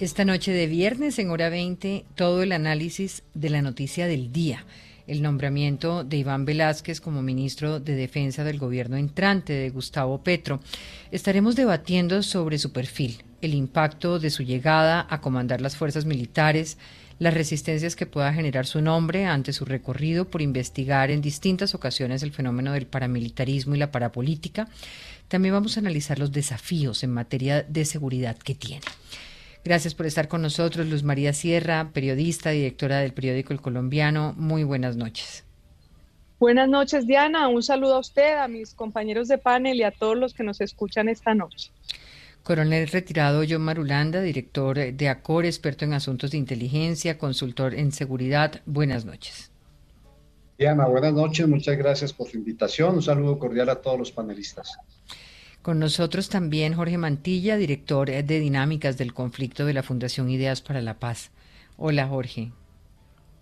Esta noche de viernes, en hora 20, todo el análisis de la noticia del día. El nombramiento de Iván Velázquez como ministro de Defensa del gobierno entrante de Gustavo Petro. Estaremos debatiendo sobre su perfil, el impacto de su llegada a comandar las fuerzas militares, las resistencias que pueda generar su nombre ante su recorrido por investigar en distintas ocasiones el fenómeno del paramilitarismo y la parapolítica. También vamos a analizar los desafíos en materia de seguridad que tiene. Gracias por estar con nosotros, Luz María Sierra, periodista, directora del periódico El Colombiano. Muy buenas noches. Buenas noches, Diana. Un saludo a usted, a mis compañeros de panel y a todos los que nos escuchan esta noche. Coronel retirado John Marulanda, director de ACOR, experto en asuntos de inteligencia, consultor en seguridad. Buenas noches. Diana, buenas noches. Muchas gracias por su invitación. Un saludo cordial a todos los panelistas. Con nosotros también Jorge Mantilla, director de Dinámicas del Conflicto de la Fundación Ideas para la Paz. Hola, Jorge.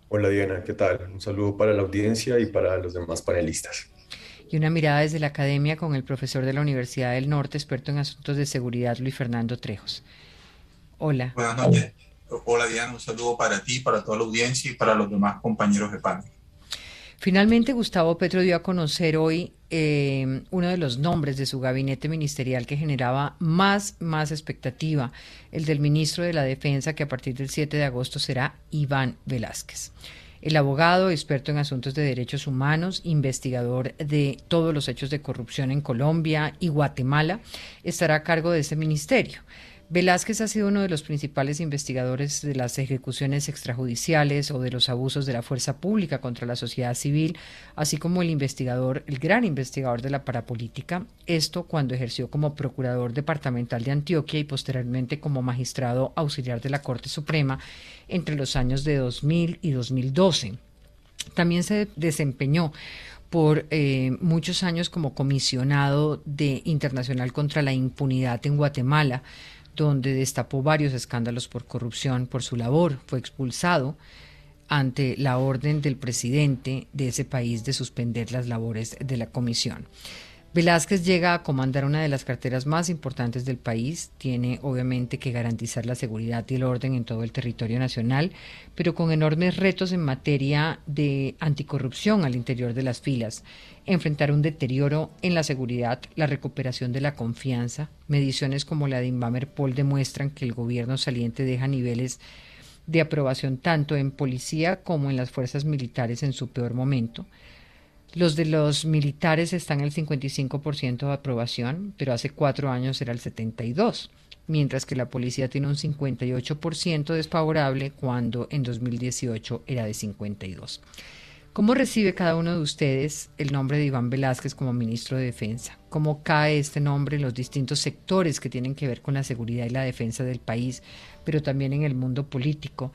Hola, Diana. ¿Qué tal? Un saludo para la audiencia y para los demás panelistas y una mirada desde la academia con el profesor de la Universidad del Norte, experto en asuntos de seguridad, Luis Fernando Trejos. Hola. Buenas noches. Hola Diana, un saludo para ti, para toda la audiencia y para los demás compañeros de panel. Finalmente, Gustavo Petro dio a conocer hoy eh, uno de los nombres de su gabinete ministerial que generaba más, más expectativa, el del ministro de la Defensa, que a partir del 7 de agosto será Iván Velázquez. El abogado, experto en asuntos de derechos humanos, investigador de todos los hechos de corrupción en Colombia y Guatemala, estará a cargo de ese ministerio. Velázquez ha sido uno de los principales investigadores de las ejecuciones extrajudiciales o de los abusos de la fuerza pública contra la sociedad civil, así como el investigador, el gran investigador de la parapolítica, esto cuando ejerció como procurador departamental de Antioquia y posteriormente como magistrado auxiliar de la Corte Suprema entre los años de 2000 y 2012. También se desempeñó por eh, muchos años como comisionado de Internacional contra la Impunidad en Guatemala, donde destapó varios escándalos por corrupción por su labor. Fue expulsado ante la orden del presidente de ese país de suspender las labores de la comisión. Velázquez llega a comandar una de las carteras más importantes del país, tiene obviamente que garantizar la seguridad y el orden en todo el territorio nacional, pero con enormes retos en materia de anticorrupción al interior de las filas, enfrentar un deterioro en la seguridad, la recuperación de la confianza, mediciones como la de Inbamer Paul demuestran que el gobierno saliente deja niveles de aprobación tanto en policía como en las fuerzas militares en su peor momento, los de los militares están el 55% de aprobación, pero hace cuatro años era el 72%, mientras que la policía tiene un 58% desfavorable cuando en 2018 era de 52%. ¿Cómo recibe cada uno de ustedes el nombre de Iván Velázquez como ministro de Defensa? ¿Cómo cae este nombre en los distintos sectores que tienen que ver con la seguridad y la defensa del país, pero también en el mundo político?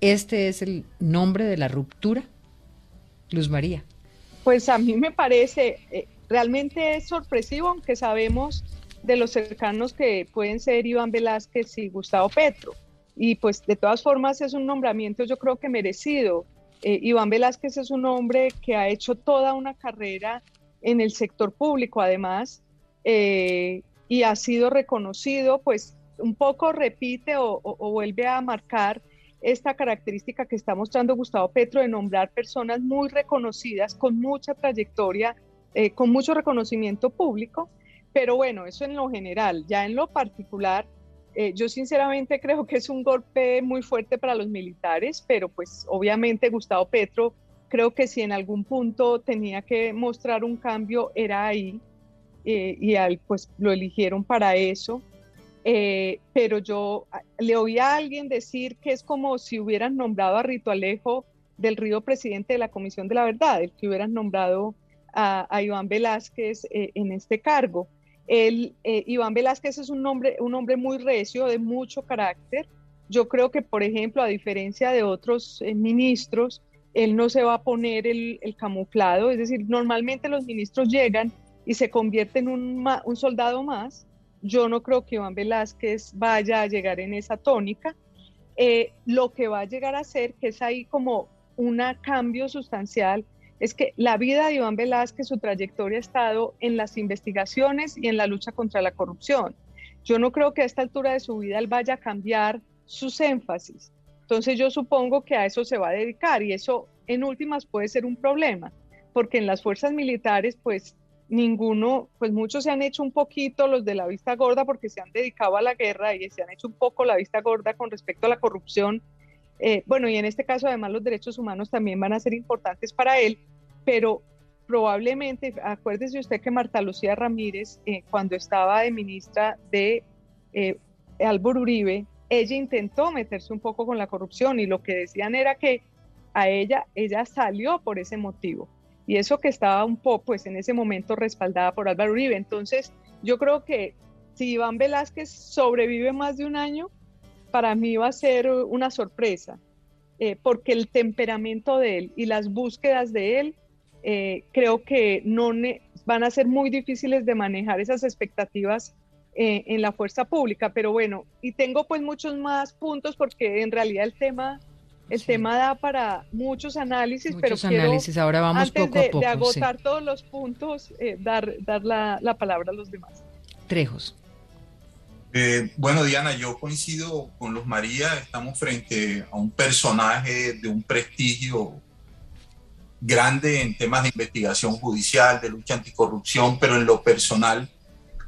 ¿Este es el nombre de la ruptura? Luz María. Pues a mí me parece eh, realmente sorpresivo, aunque sabemos de los cercanos que pueden ser Iván Velázquez y Gustavo Petro. Y pues de todas formas es un nombramiento yo creo que merecido. Eh, Iván Velázquez es un hombre que ha hecho toda una carrera en el sector público además eh, y ha sido reconocido, pues un poco repite o vuelve a marcar esta característica que está mostrando Gustavo Petro de nombrar personas muy reconocidas, con mucha trayectoria, eh, con mucho reconocimiento público, pero bueno, eso en lo general, ya en lo particular, eh, yo sinceramente creo que es un golpe muy fuerte para los militares, pero pues obviamente Gustavo Petro creo que si en algún punto tenía que mostrar un cambio era ahí eh, y al, pues lo eligieron para eso. Eh, pero yo ah, le oí a alguien decir que es como si hubieran nombrado a Rito Alejo del Río presidente de la Comisión de la Verdad, el que hubieran nombrado a, Iván Velázquez eh, en este cargo. El, eh, Iván Velázquez es un hombre, un hombre muy recio, de mucho carácter. Yo creo que, por ejemplo, a diferencia de otros eh, ministros, él no se va a poner el, camuflado, es decir, normalmente los ministros llegan y se convierten en un soldado más. Yo no creo que Iván Velázquez vaya a llegar en esa tónica. lo que va a llegar a ser, que es ahí como un cambio sustancial, es que la vida de Iván Velázquez, su trayectoria ha estado en las investigaciones y en la lucha contra la corrupción. Yo no creo que a esta altura de su vida él vaya a cambiar sus énfasis. Entonces yo supongo que a eso se va a dedicar y eso en últimas puede ser un problema, porque en las fuerzas militares pues ninguno, pues muchos se han hecho un poquito los de la vista gorda porque se han dedicado a la guerra y se han hecho un poco la vista gorda con respecto a la corrupción eh, bueno, y en este caso además los derechos humanos también van a ser importantes para él, pero probablemente, acuérdese usted que Marta Lucía Ramírez, eh, cuando estaba de ministra de eh, Álvaro Uribe, ella intentó meterse un poco con la corrupción y lo que decían era que a ella, ella salió por ese motivo. Y eso que estaba un poco, pues en ese momento respaldada por Álvaro Uribe. Entonces, yo creo que si Iván Velázquez sobrevive más de un año, para mí va a ser una sorpresa, eh, porque el temperamento de él y las búsquedas de él eh, creo que no van a ser muy difíciles de manejar esas expectativas eh, en la fuerza pública. Pero bueno, y tengo pues muchos más puntos porque en realidad el tema... El tema da para muchos análisis, muchos pero análisis. Ahora vamos antes poco a poco, de agotar todos los puntos, dar, dar la, la palabra a los demás. Trejos. Eh, bueno, Diana, yo coincido con los María, estamos frente a un personaje de un prestigio grande en temas de investigación judicial, de lucha anticorrupción, pero en lo personal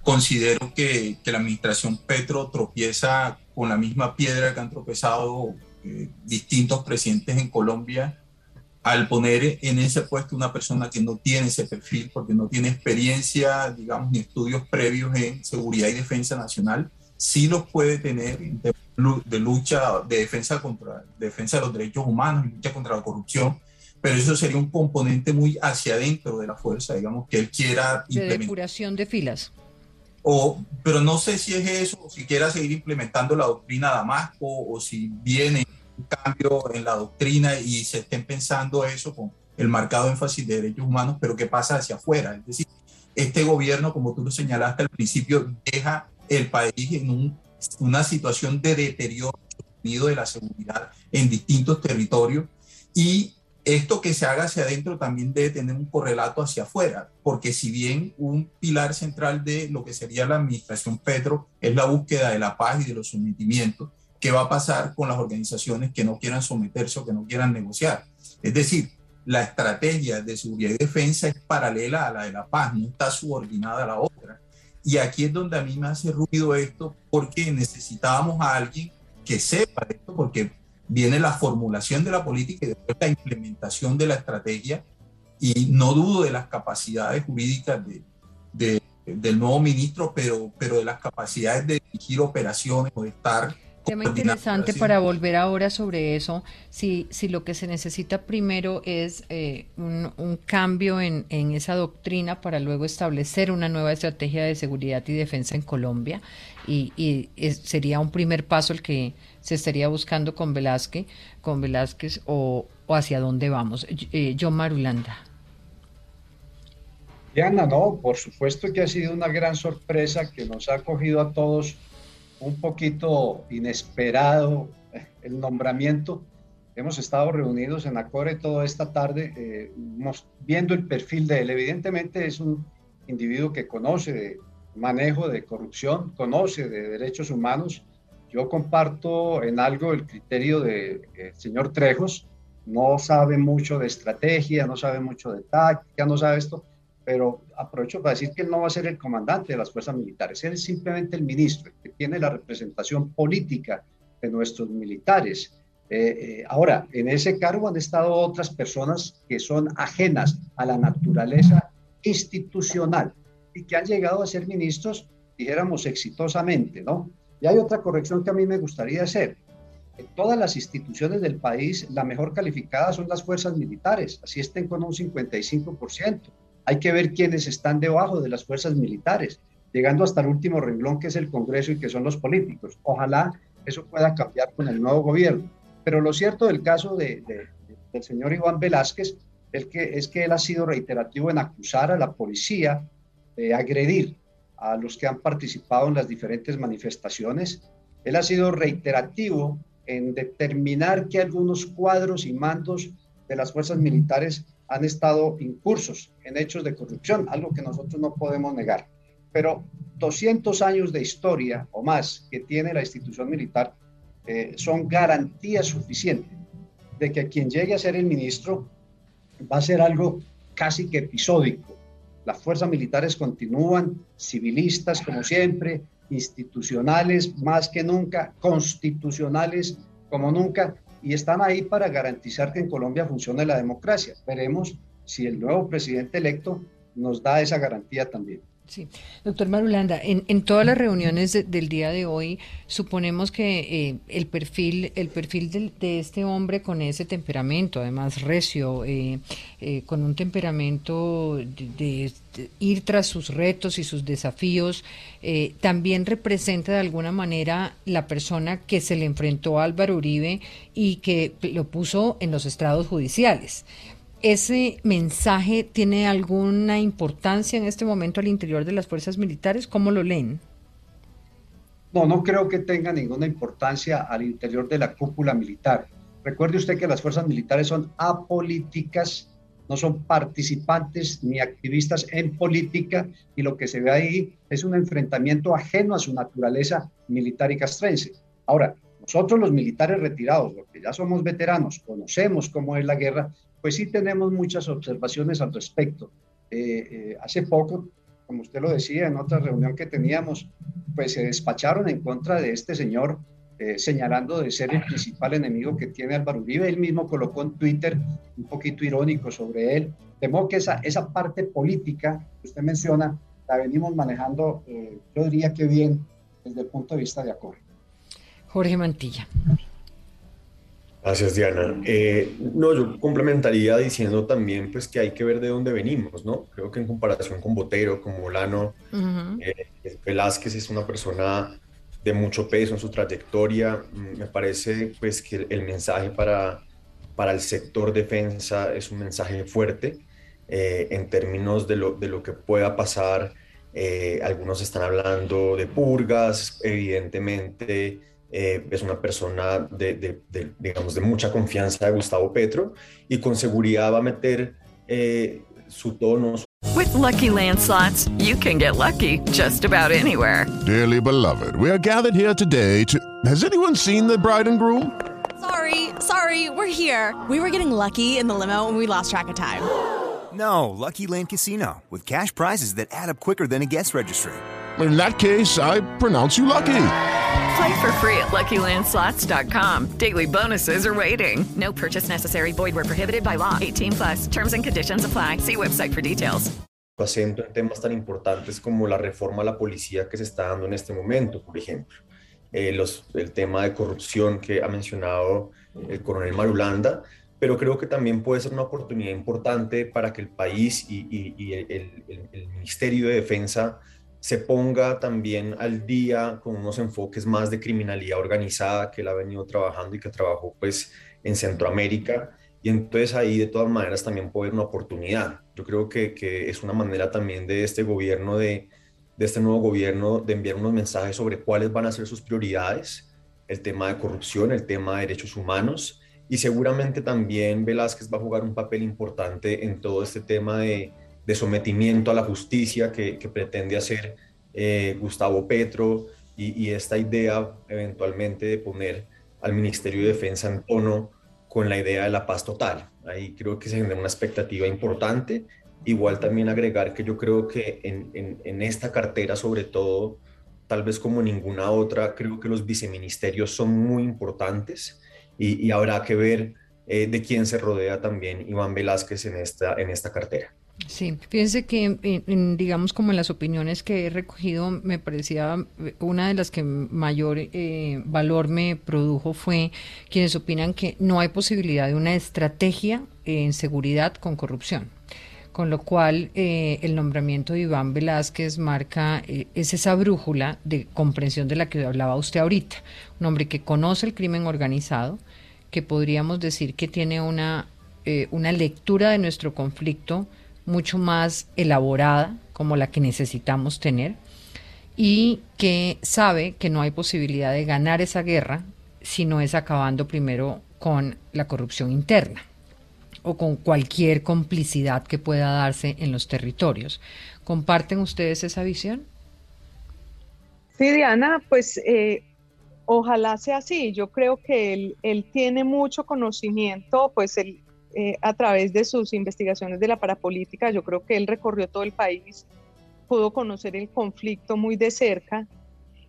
considero que, que la administración Petro tropieza con la misma piedra que han tropezado eh, distintos presidentes en Colombia al poner en ese puesto una persona que no tiene ese perfil, porque no tiene experiencia, digamos, ni estudios previos en seguridad y defensa nacional, sí los puede tener de lucha, de defensa, contra, defensa de los derechos humanos lucha contra la corrupción, pero eso sería un componente muy hacia adentro de la fuerza, digamos, que él quiera implementar. De depuración de filas. O, pero no sé si es eso, o si quiera seguir implementando la doctrina Damasco, o si viene cambio en la doctrina y se estén pensando eso con el marcado énfasis de derechos humanos, pero qué pasa hacia afuera. Es decir, este gobierno, como tú lo señalaste al principio, deja el país en una situación de deterioro de la seguridad en distintos territorios y esto que se haga hacia adentro también debe tener un correlato hacia afuera, porque si bien un pilar central de lo que sería la administración Petro es la búsqueda de la paz y de los sometimientos, qué va a pasar con las organizaciones que no quieran someterse o que no quieran negociar. Es decir, la estrategia de seguridad y defensa es paralela a la de la paz, no está subordinada a la otra. Y aquí es donde a mí me hace ruido esto, porque necesitábamos a alguien que sepa esto, porque viene la formulación de la política y después la implementación de la estrategia. Y no dudo de las capacidades jurídicas de, del nuevo ministro, pero, pero de las capacidades de dirigir operaciones o de estar Tema interesante para volver ahora sobre eso, si, si lo que se necesita primero es eh, un, cambio en, esa doctrina para luego establecer una nueva estrategia de seguridad y defensa en Colombia, y, sería un primer paso el que se estaría buscando con Velázquez, con Velázquez o, hacia dónde vamos. Eh, John Marulanda. Diana, no, por supuesto que ha sido una gran sorpresa que nos ha cogido a todos un poquito inesperado el nombramiento. Hemos estado reunidos en Acore toda esta tarde, eh, viendo el perfil de él. Evidentemente es un individuo que conoce de manejo de corrupción, conoce de derechos humanos. Yo comparto en algo el criterio del de, señor Trejos. No sabe mucho de estrategia, no sabe mucho de táctica, no sabe esto, pero aprovecho para decir que él no va a ser el comandante de las fuerzas militares, él es simplemente el ministro, que tiene la representación política de nuestros militares. Eh, eh, ahora, en ese cargo han estado otras personas que son ajenas a la naturaleza institucional y que han llegado a ser ministros, dijéramos, exitosamente, ¿no? Y hay otra corrección que a mí me gustaría hacer. En todas las instituciones del país, la mejor calificada son las fuerzas militares, así estén con un 55% hay que ver quiénes están debajo de las fuerzas militares, llegando hasta el último renglón que es el Congreso y que son los políticos. Ojalá eso pueda cambiar con el nuevo gobierno. Pero lo cierto del caso de, del señor Iván Velázquez es que, es que él ha sido reiterativo en acusar a la policía de agredir a los que han participado en las diferentes manifestaciones. Él ha sido reiterativo en determinar que algunos cuadros y mandos de las fuerzas militares han estado incursos en hechos de corrupción, algo que nosotros no podemos negar. Pero 200 años de historia o más que tiene la institución militar eh, son garantías suficientes de que quien llegue a ser el ministro va a ser algo casi que episódico. Las fuerzas militares continúan civilistas como siempre, institucionales más que nunca, constitucionales como nunca, y están ahí para garantizar que en Colombia funcione la democracia. Veremos si el nuevo presidente electo nos da esa garantía también. Sí, doctor Marulanda, en, en todas las reuniones del día de hoy suponemos que eh, el perfil, el perfil de, este hombre con ese temperamento, además recio, eh, eh, con un temperamento de, ir tras sus retos y sus desafíos, también representa de alguna manera la persona que se le enfrentó a Álvaro Uribe y que lo puso en los estrados judiciales. ¿Ese mensaje tiene alguna importancia en este momento al interior de las fuerzas militares? ¿Cómo lo leen? No, no creo que tenga ninguna importancia al interior de la cúpula militar. Recuerde usted que las fuerzas militares son apolíticas, no son participantes ni activistas en política y lo que se ve ahí es un enfrentamiento ajeno a su naturaleza militar y castrense. Ahora, nosotros los militares retirados, los que ya somos veteranos, conocemos cómo es la guerra, pues sí tenemos muchas observaciones al respecto. Eh, eh, hace poco, como usted lo decía, en otra reunión que teníamos, pues se despacharon en contra de este señor, eh, señalando de ser el principal enemigo que tiene Álvaro Uribe. Él mismo colocó en Twitter un poquito irónico sobre él. Temo que esa, esa parte política que usted menciona la venimos manejando, yo diría que bien, desde el punto de vista de acuerdo. Jorge Mantilla. Gracias, Diana. Eh, no, yo complementaría diciendo también pues, que hay que ver de dónde venimos, ¿no? Creo que en comparación con Botero, con Molano, eh, Velázquez es una persona de mucho peso en su trayectoria. Mm, me parece pues, que el mensaje para, para el sector defensa es un mensaje fuerte eh, en términos de lo, de lo que pueda pasar. algunos están hablando de purgas, evidentemente eh, es una persona de, de, de, digamos, de mucha confianza de Gustavo Petro y con seguridad va a meter eh, su tono. With lucky landslots, you can get lucky just about anywhere. Dearly beloved, we are gathered here today to. Has anyone seen the bride and groom? Sorry, sorry, we're here. We were getting lucky in the limo and we lost track of time. No, Lucky Land Casino, with cash prizes that add up quicker than a guest registry. In that case, I pronounce you lucky. Play for free at LuckyLandSlots.com. Daily bonuses are waiting. No purchase necessary. Void were prohibited by law. 18 plus. Terms and conditions apply. See website for details. Acento en temas tan importantes como la reforma a la policía que se está dando en este momento, por ejemplo. Eh, el tema de corrupción que ha mencionado el coronel Marulanda, pero creo que también puede ser una oportunidad importante para que el país y, el Ministerio de Defensa se ponga también al día con unos enfoques más de criminalidad organizada que él ha venido trabajando y que trabajó pues en Centroamérica. Y entonces ahí de todas maneras también puede haber una oportunidad. Yo creo que, que es una manera también de este gobierno, de, de este nuevo gobierno, de enviar unos mensajes sobre cuáles van a ser sus prioridades, el tema de corrupción, el tema de derechos humanos. Y seguramente también Velázquez va a jugar un papel importante en todo este tema de, de sometimiento a la justicia que, pretende hacer eh, Gustavo Petro y, esta idea eventualmente de poner al Ministerio de Defensa en tono con la idea de la paz total. Ahí creo que se genera una expectativa importante. Igual también agregar que yo creo que en, esta cartera, sobre todo, tal vez como ninguna otra, creo que los viceministerios son muy importantes y, habrá que ver eh, de quién se rodea también Iván Velázquez en esta, en esta cartera. Sí, fíjense que, digamos, como en las opiniones que he recogido, me parecía eh, una de las que mayor eh, valor me produjo fue quienes opinan que no hay posibilidad de una estrategia en seguridad con corrupción. Con lo cual eh, el nombramiento de Iván Velázquez marca, eh, es esa brújula de comprensión de la que hablaba usted ahorita, un hombre que conoce el crimen organizado, que podríamos decir que tiene una, eh, una lectura de nuestro conflicto mucho más elaborada, como la que necesitamos tener, y que sabe que no hay posibilidad de ganar esa guerra si no es acabando primero con la corrupción interna o con cualquier complicidad que pueda darse en los territorios. ¿Comparten ustedes esa visión? Sí, Diana, pues eh, ojalá sea así. Yo creo que él, tiene mucho conocimiento, pues él, eh, a través de sus investigaciones de la parapolítica, yo creo que él recorrió todo el país, pudo conocer el conflicto muy de cerca.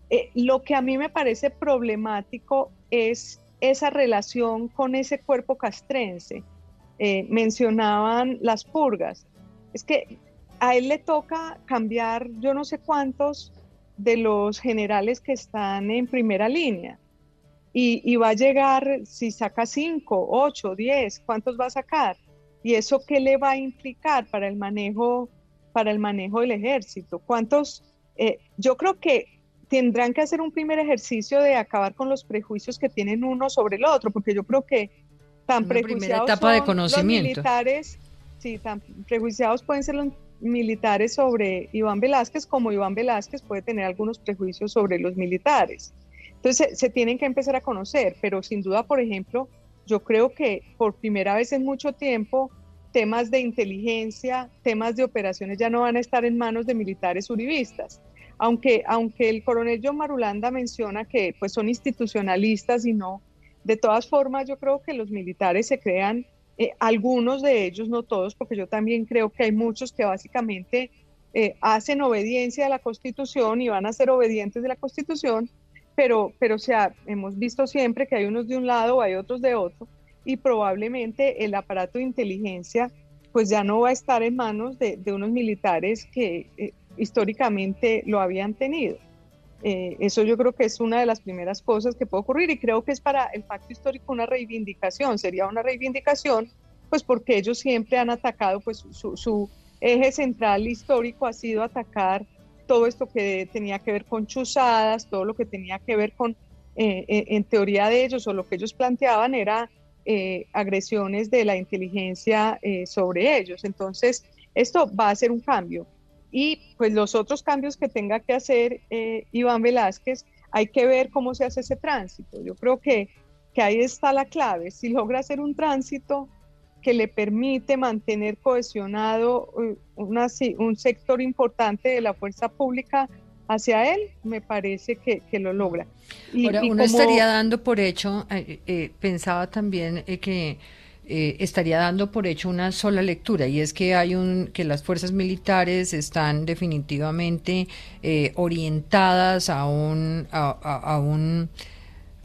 Eh, lo que a mí me parece problemático es esa relación con ese cuerpo castrense. Eh, mencionaban las purgas. Es que a él le toca cambiar yo no sé cuántos de los generales que están en primera línea. Y, va a llegar, si saca cinco, ocho, diez, ¿cuántos va a sacar? ¿Y eso qué le va a implicar para el manejo, para el manejo del ejército? ¿Cuántos? Eh, yo creo que tendrán que hacer un primer ejercicio de acabar con los prejuicios que tienen uno sobre el otro, porque yo creo que tan prejuiciados etapa de conocimiento. los militares, sí, tan prejuiciados pueden ser los militares sobre Iván Velázquez como Iván Velázquez puede tener algunos prejuicios sobre los militares. Entonces se, tienen que empezar a conocer, pero sin duda, por ejemplo, yo creo que por primera vez en mucho tiempo temas de inteligencia, temas de operaciones ya no van a estar en manos de militares uribistas. Aunque, aunque el coronel John Marulanda menciona que pues, son institucionalistas y no de todas formas, yo creo que los militares se crean, eh, algunos de ellos, no todos, porque yo también creo que hay muchos que básicamente eh, hacen obediencia a la Constitución y van a ser obedientes de la Constitución, pero, pero o sea, hemos visto siempre que hay unos de un lado, hay otros de otro, y probablemente el aparato de inteligencia pues ya no va a estar en manos de, unos militares que eh, históricamente lo habían tenido. Eh, eso yo creo que es una de las primeras cosas que puede ocurrir y creo que es para el pacto histórico una reivindicación, sería una reivindicación, pues porque ellos siempre han atacado, pues su, eje central histórico ha sido atacar todo esto que tenía que ver con chuzadas, todo lo que tenía que ver con, eh, eh, en teoría de ellos o lo que ellos planteaban era agresiones de la inteligencia sobre ellos. Entonces, esto va a ser un cambio. Y pues los otros cambios que tenga que hacer eh, Iván Velázquez, hay que ver cómo se hace ese tránsito. Yo creo que, que ahí está la clave. Si logra hacer un tránsito que le permite mantener cohesionado eh, una, un sector importante de la fuerza pública hacia él, me parece que, que lo logra. Y, Ahora, uno estaría dando por hecho, eh, pensaba también que eh, estaría dando por hecho una sola lectura y es que hay un que las fuerzas militares están definitivamente eh, orientadas a un a, un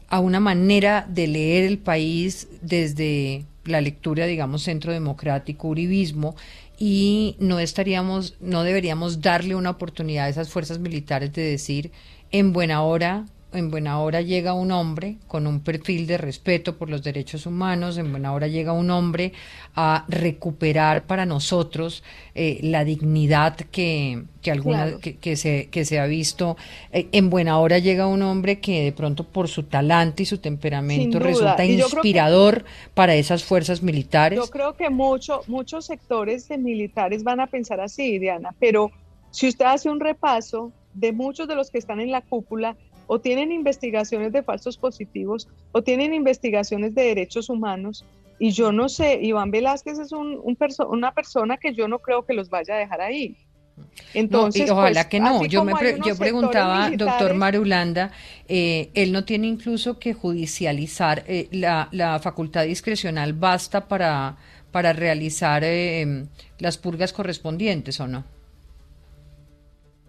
a una manera de leer el país desde la lectura digamos centro democrático uribismo y no estaríamos no deberíamos darle una oportunidad a esas fuerzas militares de decir en buena hora en buena hora llega un hombre con un perfil de respeto por los derechos humanos, en buena hora llega un hombre a recuperar para nosotros eh, la dignidad que, que alguna que, se, que se ha visto. Eh, en buena hora llega un hombre que de pronto por su talante y su temperamento resulta inspirador para esas fuerzas militares. Yo creo que mucho, muchos sectores de militares van a pensar así, Diana, pero si usted hace un repaso de muchos de los que están en la cúpula, o tienen investigaciones de falsos positivos o tienen investigaciones de derechos humanos. Y yo no sé, Iván Velázquez es un, una persona que yo no creo que los vaya a dejar ahí. Entonces, ojalá pues, que no. Yo me yo preguntaba, doctor Marulanda, eh, él no tiene incluso que judicializar eh, la, la, facultad discrecional basta para para realizar eh, las purgas correspondientes o no.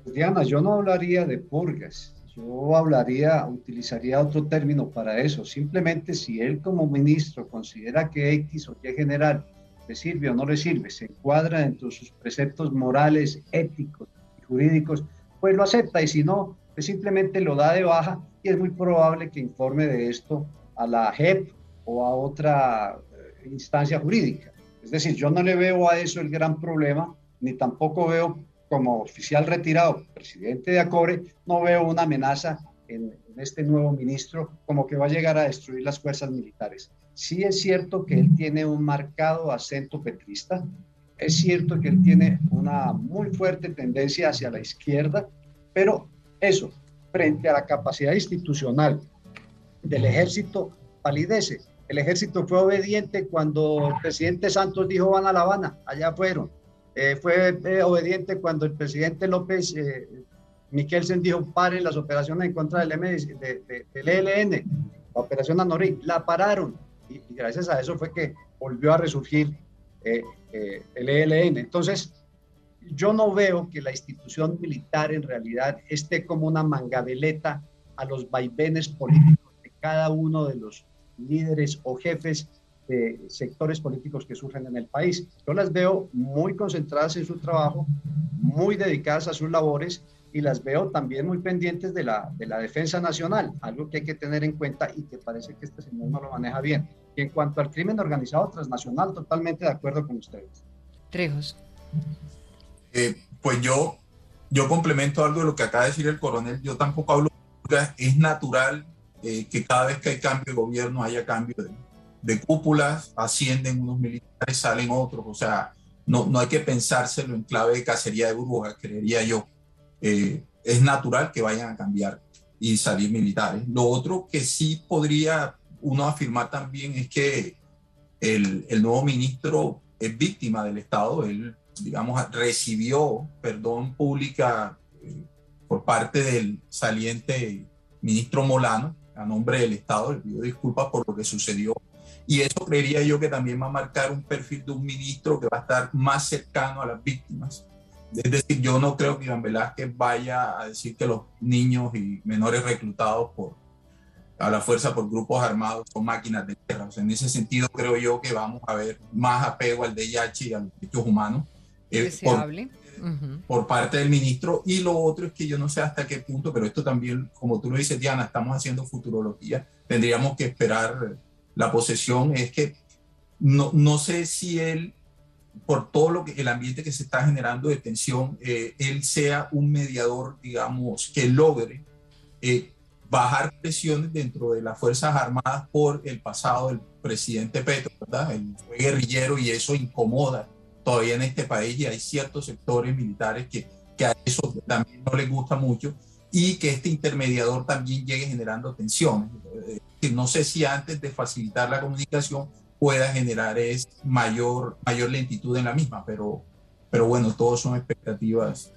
Diana, yo no hablaría de purgas. Yo hablaría, utilizaría otro término para eso. Simplemente si él como ministro considera que X o Y general le sirve o no le sirve, se encuadra dentro de sus preceptos morales, éticos y jurídicos, pues lo acepta y si no, pues simplemente lo da de baja y es muy probable que informe de esto a la JEP o a otra eh, instancia jurídica. Es decir, yo no le veo a eso el gran problema, ni tampoco veo como oficial retirado, presidente de ACORE, no veo una amenaza en, este nuevo ministro como que va a llegar a destruir las fuerzas militares. Sí es cierto que él tiene un marcado acento petrista, es cierto que él tiene una muy fuerte tendencia hacia la izquierda, pero eso, frente a la capacidad institucional del ejército, palidece. El ejército fue obediente cuando el presidente Santos dijo van a La Habana, allá fueron. Eh, fue eh, obediente cuando el presidente López eh, Mikkelsen dijo paren las operaciones en contra del, del ELN, la operación Anorí, la pararon y, gracias a eso fue que volvió a resurgir el ELN. Entonces, yo no veo que la institución militar en realidad esté como una mangabeleta a los vaivenes políticos de cada uno de los líderes o jefes de sectores políticos que surgen en el país. Yo las veo muy concentradas en su trabajo, muy dedicadas a sus labores y las veo también muy pendientes de la, de la defensa nacional, algo que hay que tener en cuenta y que parece que este señor no lo maneja bien. Y en cuanto al crimen organizado transnacional, totalmente de acuerdo con ustedes. Trejos. Eh, pues yo, yo complemento algo de lo que acaba de decir el coronel. Yo tampoco hablo. Es natural eh, que cada vez que hay cambio de gobierno haya cambio de, de cúpulas, ascienden unos militares, salen otros. O sea, no, no hay que pensárselo en clave de cacería de burbujas, creería yo. Eh, es natural que vayan a cambiar y salir militares. Lo otro que sí podría uno afirmar también es que el, el nuevo ministro es víctima del Estado. Él digamos, recibió perdón pública eh, por parte del saliente ministro Molano a nombre del Estado, le pido disculpas por lo que sucedió. Y eso creería yo que también va a marcar un perfil de un ministro que va a estar más cercano a las víctimas. Es decir, yo no creo que Iván Velázquez vaya a decir que los niños y menores reclutados por, a la fuerza por grupos armados son máquinas de guerra. en ese sentido creo yo que vamos a ver más apego al DIH y a los derechos humanos eh, por, por, parte del ministro. Y lo otro es que yo no sé hasta qué punto, pero esto también, como tú lo dices, Diana, estamos haciendo futurología, tendríamos que esperar la posesión. Es que no, no sé si él, por todo lo que el ambiente que se está generando de tensión, eh, él sea un mediador, digamos, que logre eh, bajar presiones dentro de las Fuerzas Armadas por el pasado del presidente Petro, ¿verdad? Él fue guerrillero y eso incomoda todavía en este país y hay ciertos sectores militares que, que a eso también no les gusta mucho y que este intermediador también llegue generando tensiones. Eh, no sé si antes de facilitar la comunicación pueda generar es mayor, mayor lentitud en la misma, pero, pero bueno, todos son expectativas.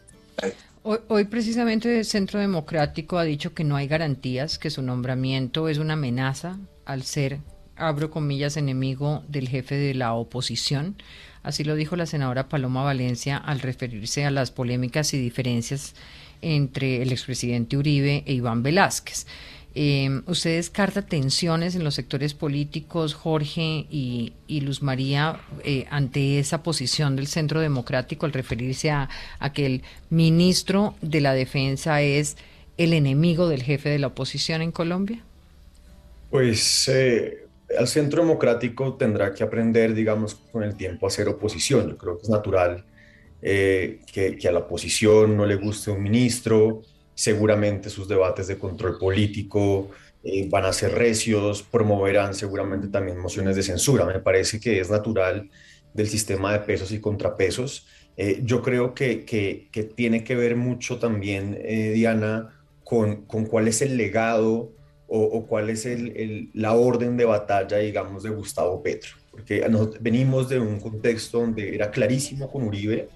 Hoy, hoy, precisamente el Centro Democrático ha dicho que no hay garantías, que su nombramiento es una amenaza al ser, abro comillas, enemigo del jefe de la oposición. Así lo dijo la senadora Paloma Valencia al referirse a las polémicas y diferencias entre el expresidente Uribe e Iván Velázquez. Eh, ¿Usted descarta tensiones en los sectores políticos, Jorge y, Luz María, eh, ante esa posición del Centro Democrático al referirse a, que el ministro de la Defensa es el enemigo del jefe de la oposición en Colombia? Pues eh, el centro democrático tendrá que aprender, digamos, con el tiempo a hacer oposición. Yo creo que es natural eh, que, a la oposición no le guste un ministro, seguramente sus debates de control político eh, van a ser recios, promoverán seguramente también mociones de censura. Me parece que es natural del sistema de pesos y contrapesos. Eh, yo creo que, que, tiene que ver mucho también, Diana, con, con cuál es el legado o, cuál es la orden de batalla, digamos, de Gustavo Petro. Porque venimos de un contexto donde era clarísimo con Uribe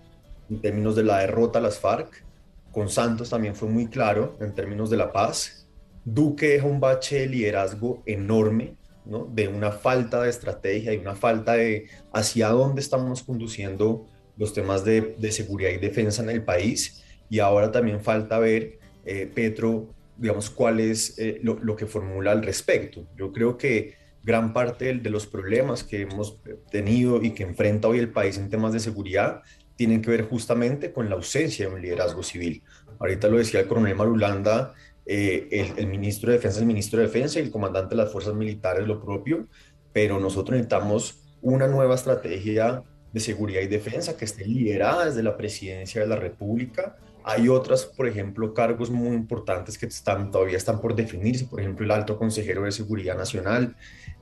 en términos de la derrota a las FARC, con Santos también fue muy claro en términos de la paz. Duque deja un bache de liderazgo enorme, ¿no? de una falta de estrategia y una falta de hacia dónde estamos conduciendo los temas de, seguridad y defensa en el país. Y ahora también falta ver eh, Petro digamos, cuál es eh, lo, que formula al respecto. Yo creo que gran parte de, los problemas que hemos tenido y que enfrenta hoy el país en temas de seguridad tienen que ver justamente con la ausencia de un liderazgo civil. Ahorita lo decía el coronel Marulanda, eh, el, el, ministro de Defensa, el ministro de Defensa y el comandante de las fuerzas militares lo propio, pero nosotros necesitamos una nueva estrategia de seguridad y defensa que esté liderada desde la presidencia de la República. Hay otras, por ejemplo, cargos muy importantes que están, todavía están por definirse, por ejemplo, el alto consejero de seguridad nacional.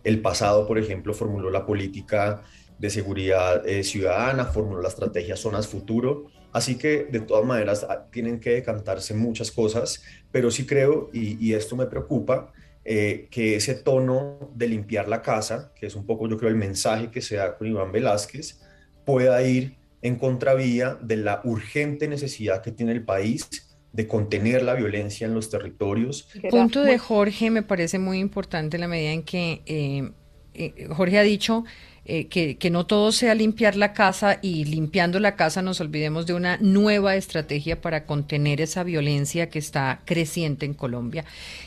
El pasado, por ejemplo, formuló la política de seguridad eh, ciudadana, formuló la estrategia Zonas Futuro. Así que de todas maneras ah, tienen que decantarse muchas cosas, pero sí creo, y, y esto me preocupa, eh, que ese tono de limpiar la casa, que es un poco yo creo el mensaje que se da con Iván Velázquez, pueda ir en contravía de la urgente necesidad que tiene el país de contener la violencia en los territorios. El punto de Jorge me parece muy importante en la medida en que eh, eh, Jorge ha dicho eh, que, que, no todo sea limpiar la casa y limpiando la casa nos olvidemos de una nueva estrategia para contener esa violencia que está creciente en Colombia.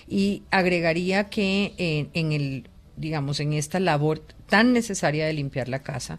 Y agregaría que eh, en el, digamos, en esta labor tan necesaria de limpiar la casa,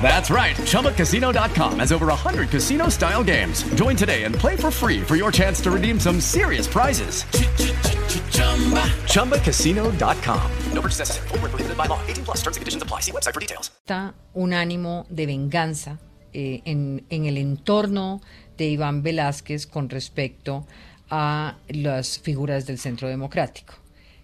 That's right. ChumbaCasino.com has over 100 casino style games. Join today and play for free for your chance to redeem some serious prizes. ChumbaCasino.com. No purchase necessary. Full prohibited by law. 18 plus terms and conditions apply. See website for details. Está un ánimo de venganza eh, en, en el entorno de Iván Velázquez con respecto a las figuras del Centro Democrático.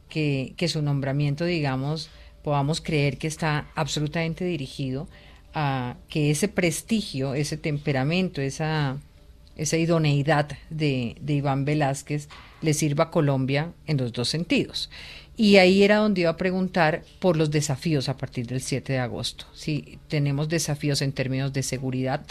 Que, que su nombramiento, digamos, podamos creer que está absolutamente dirigido a que ese prestigio, ese temperamento, esa, esa idoneidad de, de, Iván Velázquez le sirva a Colombia en los dos sentidos. Y ahí era donde iba a preguntar por los desafíos a partir del 7 de agosto. Si tenemos desafíos en términos de seguridad,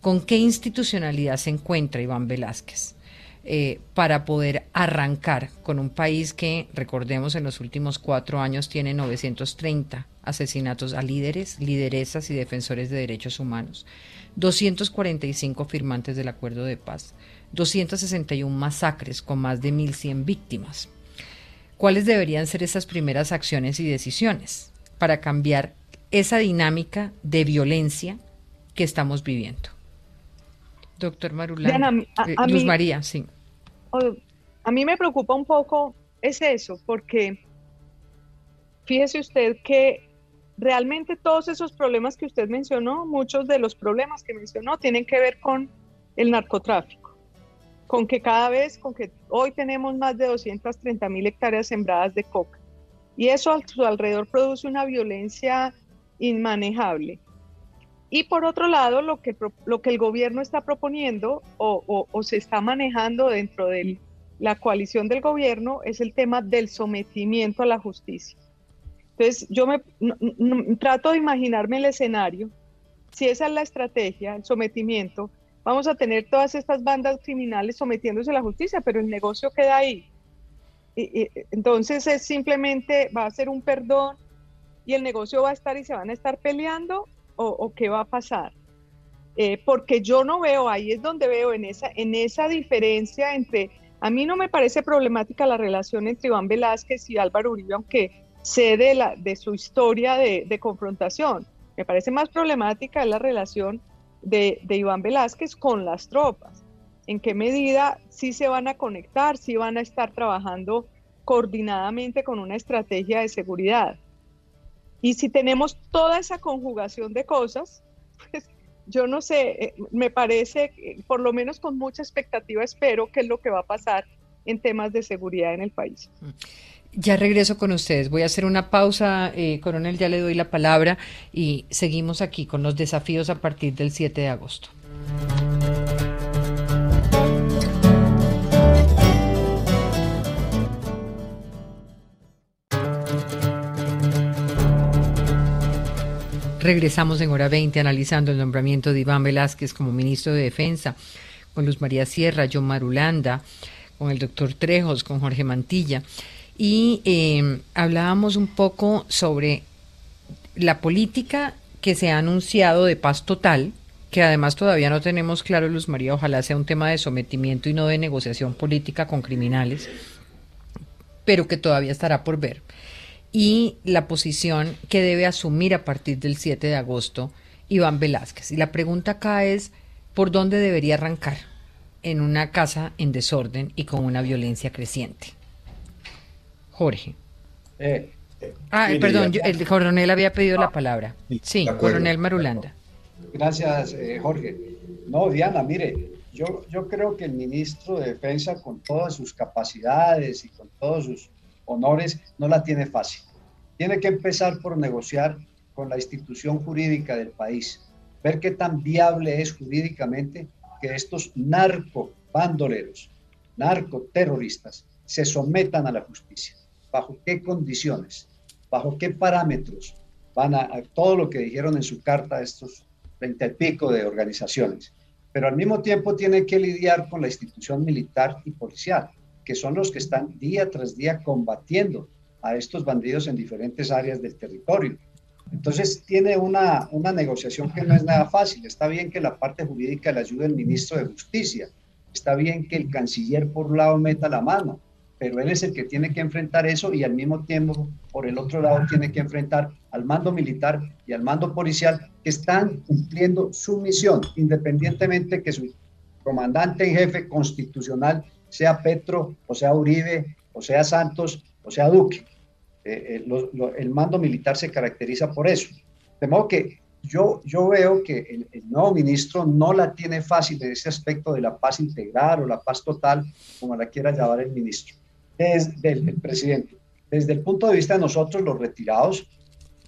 ¿con qué institucionalidad se encuentra Iván Velázquez? Eh, para poder arrancar con un país que, recordemos, en los últimos cuatro años tiene 930 asesinatos a líderes, lideresas y defensores de derechos humanos, 245 firmantes del acuerdo de paz, 261 masacres con más de 1.100 víctimas. ¿Cuáles deberían ser esas primeras acciones y decisiones para cambiar esa dinámica de violencia que estamos viviendo? Doctor Marulán. Eh, Luz María, sí. A mí me preocupa un poco es eso, porque fíjese usted que realmente todos esos problemas que usted mencionó, muchos de los problemas que mencionó tienen que ver con el narcotráfico, con que cada vez, con que hoy tenemos más de 230 mil hectáreas sembradas de coca, y eso a su alrededor produce una violencia inmanejable. Y por otro lado, lo que, lo que el gobierno está proponiendo o, se está manejando dentro de la coalición del gobierno es el tema del sometimiento a la justicia. Entonces, yo me trato de imaginarme el escenario. Si esa es la estrategia, el sometimiento, vamos a tener todas estas bandas criminales sometiéndose a la justicia, pero el negocio queda ahí. Y, entonces es simplemente va a ser un perdón y el negocio va a estar y se van a estar peleando o, qué va a pasar. Eh, porque yo no veo, ahí es donde veo en esa, en esa diferencia entre, a mí no me parece problemática la relación entre Iván Velázquez y Álvaro Uribe, aunque sé de, la, de su historia de, confrontación. Me parece más problemática la relación de, de, Iván Velázquez con las tropas. ¿En qué medida sí se van a conectar, sí van a estar trabajando coordinadamente con una estrategia de seguridad? Y si tenemos toda esa conjugación de cosas, pues yo no sé, eh, me parece, por lo menos con mucha expectativa, espero que es lo que va a pasar en temas de seguridad en el país. Ya regreso con ustedes. Voy a hacer una pausa, eh, coronel, ya le doy la palabra y seguimos aquí con los desafíos a partir del 7 de agosto. Regresamos en hora 20 analizando el nombramiento de Iván Velázquez como ministro de Defensa, con Luz María Sierra, John Marulanda, con el doctor Trejos, con Jorge Mantilla. Y eh, hablábamos un poco sobre la política que se ha anunciado de paz total, que además todavía no tenemos claro, Luz María, ojalá sea un tema de sometimiento y no de negociación política con criminales, pero que todavía estará por ver y la posición que debe asumir a partir del 7 de agosto Iván Velázquez. Y la pregunta acá es, ¿por dónde debería arrancar en una casa en desorden y con una violencia creciente? Jorge. Eh, ah, perdón, el coronel había pedido la palabra. Sí, coronel Marulanda. Gracias, eh, Jorge. No, Diana, mire, yo, yo creo que el ministro de Defensa, con todas sus capacidades y con todos sus honores, no la tiene fácil. Tiene que empezar por negociar con la institución jurídica del país, ver qué tan viable es jurídicamente que estos narco bandoleros, narcoterroristas, se sometan a la justicia. ¿Bajo qué condiciones? ¿Bajo qué parámetros van a, todo lo que dijeron en su carta estos veinte y pico de organizaciones? Pero al mismo tiempo tiene que lidiar con la institución militar y policial que son los que están día tras día combatiendo a estos bandidos en diferentes áreas del territorio. Entonces tiene una, una negociación que no es nada fácil. Está bien que la parte jurídica le ayude el ministro de Justicia, está bien que el canciller por un lado meta la mano, pero él es el que tiene que enfrentar eso y al mismo tiempo, por el otro lado, tiene que enfrentar al mando militar y al mando policial que están cumpliendo su misión, independientemente que su comandante en jefe constitucional sea Petro, o sea Uribe, o sea Santos, o sea Duque. Eh, eh, el mando militar se caracteriza por eso. De modo que yo, yo veo que el, nuevo ministro no la tiene fácil en ese aspecto de la paz integral o la paz total, como la quiera llamar el ministro, desde el, presidente. Desde el punto de vista de nosotros, los retirados,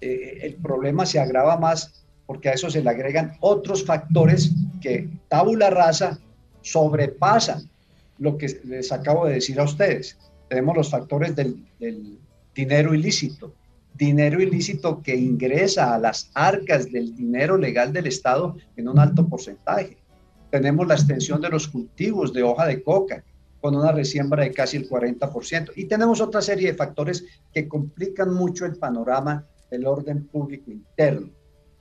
eh, el problema se agrava más porque a eso se le agregan otros factores que tabula rasa sobrepasan lo que les acabo de decir a ustedes. Tenemos los factores del, dinero ilícito, dinero ilícito que ingresa a las arcas del dinero legal del Estado en un alto porcentaje. Tenemos la extensión de los cultivos de hoja de coca con una resiembra de casi el 40%. Y tenemos otra serie de factores que complican mucho el panorama del orden público interno,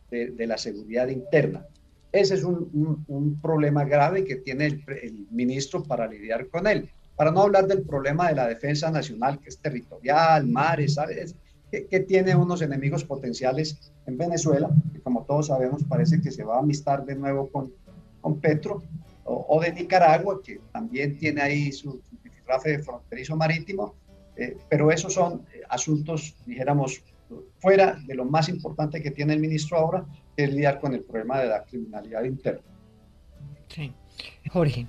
de la seguridad interna. Ese es un, problema grave que tiene el, ministro para lidiar con él. Para no hablar del problema de la defensa nacional, que es territorial, mares, ¿sabes? Que, tiene unos enemigos potenciales en Venezuela, que como todos sabemos parece que se va a amistar de nuevo con, con Petro, o, de Nicaragua, que también tiene ahí su, su de fronterizo marítimo, eh, pero esos son asuntos, dijéramos, fuera de lo más importante que tiene el ministro ahora, que es lidiar con el problema de la criminalidad interna. Sí. Jorge.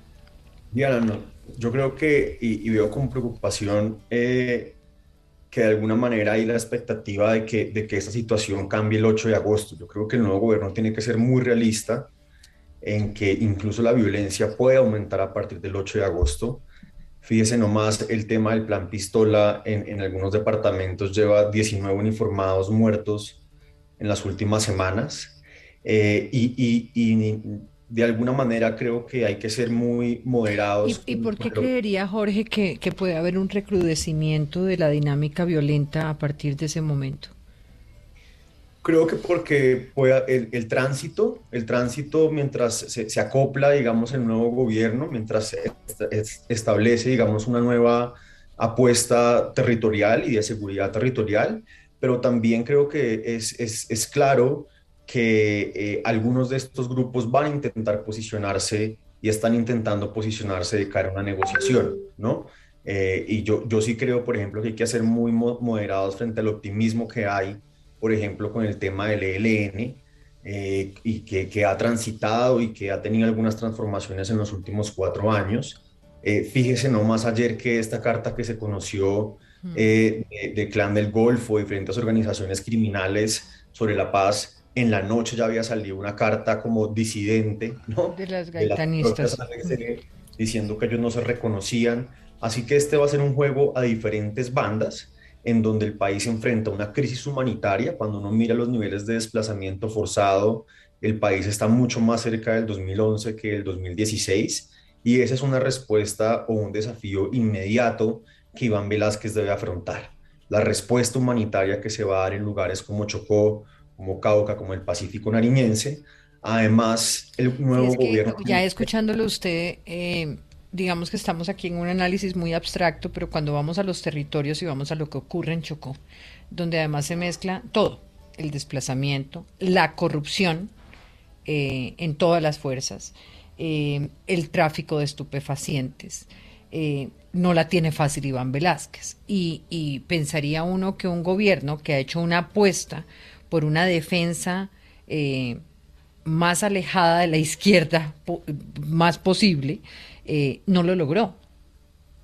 Diana, yo creo que, y, veo con preocupación eh, que de alguna manera hay la expectativa de que, de que esta situación cambie el 8 de agosto. Yo creo que el nuevo gobierno tiene que ser muy realista en que incluso la violencia puede aumentar a partir del 8 de agosto Fíjese nomás el tema del plan pistola en, algunos departamentos lleva 19 uniformados muertos en las últimas semanas eh, y, de alguna manera creo que hay que ser muy moderados. ¿Y, por qué creería Jorge que, que puede haber un recrudecimiento de la dinámica violenta a partir de ese momento? Creo que porque el, el, tránsito, el tránsito mientras se, acopla, digamos, el nuevo gobierno, mientras se establece, digamos, una nueva apuesta territorial y de seguridad territorial, pero también creo que es, es, es claro que eh, algunos de estos grupos van a intentar posicionarse y están intentando posicionarse de cara a una negociación, ¿no? Eh, y yo, yo sí creo, por ejemplo, que hay que ser muy moderados frente al optimismo que hay por ejemplo, con el tema del ELN, eh, y que, ha transitado y que ha tenido algunas transformaciones en los últimos cuatro años. Eh, fíjese nomás ayer que esta carta que se conoció eh, de, Clan del Golfo, diferentes organizaciones criminales sobre la paz, en la noche ya había salido una carta como disidente, ¿no? De las gaitanistas. diciendo que ellos no se reconocían. Así que este va a ser un juego a diferentes bandas en donde el país enfrenta una crisis humanitaria. Cuando uno mira los niveles de desplazamiento forzado, el país está mucho más cerca del 2011 que del 2016 y esa es una respuesta o un desafío inmediato que Iván Velázquez debe afrontar. La respuesta humanitaria que se va a dar en lugares como Chocó, como Cauca, como el Pacífico Nariñense. Además, el nuevo gobierno... Ya escuchándolo usted, eh, digamos que estamos aquí en un análisis muy abstracto, pero cuando vamos a los territorios y vamos a lo que ocurre en Chocó, donde además se mezcla todo, el desplazamiento, la corrupción eh, en todas las fuerzas, eh, el tráfico de estupefacientes, eh, no la tiene fácil Iván Velázquez. Y, pensaría uno que un gobierno que ha hecho una apuesta por una defensa más alejada de la izquierda más posible, eh, no lo logró.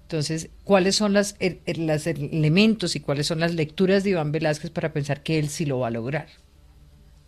Entonces, ¿cuáles son los elementos y cuáles son las lecturas de Iván Velázquez para pensar que él sí lo va a lograr?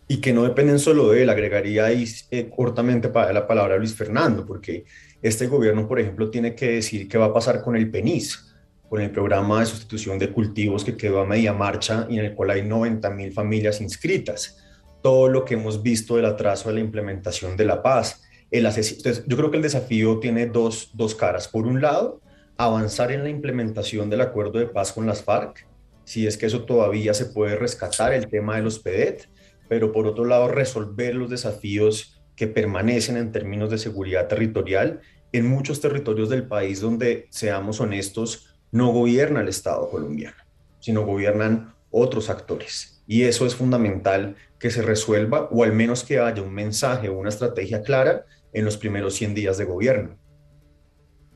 Y que no dependen solo de él, agregaría ahí eh, cortamente para la palabra Luis Fernando, porque este gobierno, por ejemplo, tiene que decir qué va a pasar con el PENIS, con el programa de sustitución de cultivos que quedó a media marcha y en el cual hay 90 mil familias inscritas. Todo lo que hemos visto del atraso de la implementación de la paz, el Entonces, yo creo que el desafío tiene dos, dos caras. Por un lado, avanzar en la implementación del acuerdo de paz con las FARC, si es que eso todavía se puede rescatar, el tema de los PEDET, pero por otro lado, resolver los desafíos que permanecen en términos de seguridad territorial en muchos territorios del país donde, seamos honestos, no gobierna el Estado colombiano, sino gobiernan otros actores. Y eso es fundamental que se resuelva o al menos que haya un mensaje o una estrategia clara en los primeros 100 días de gobierno.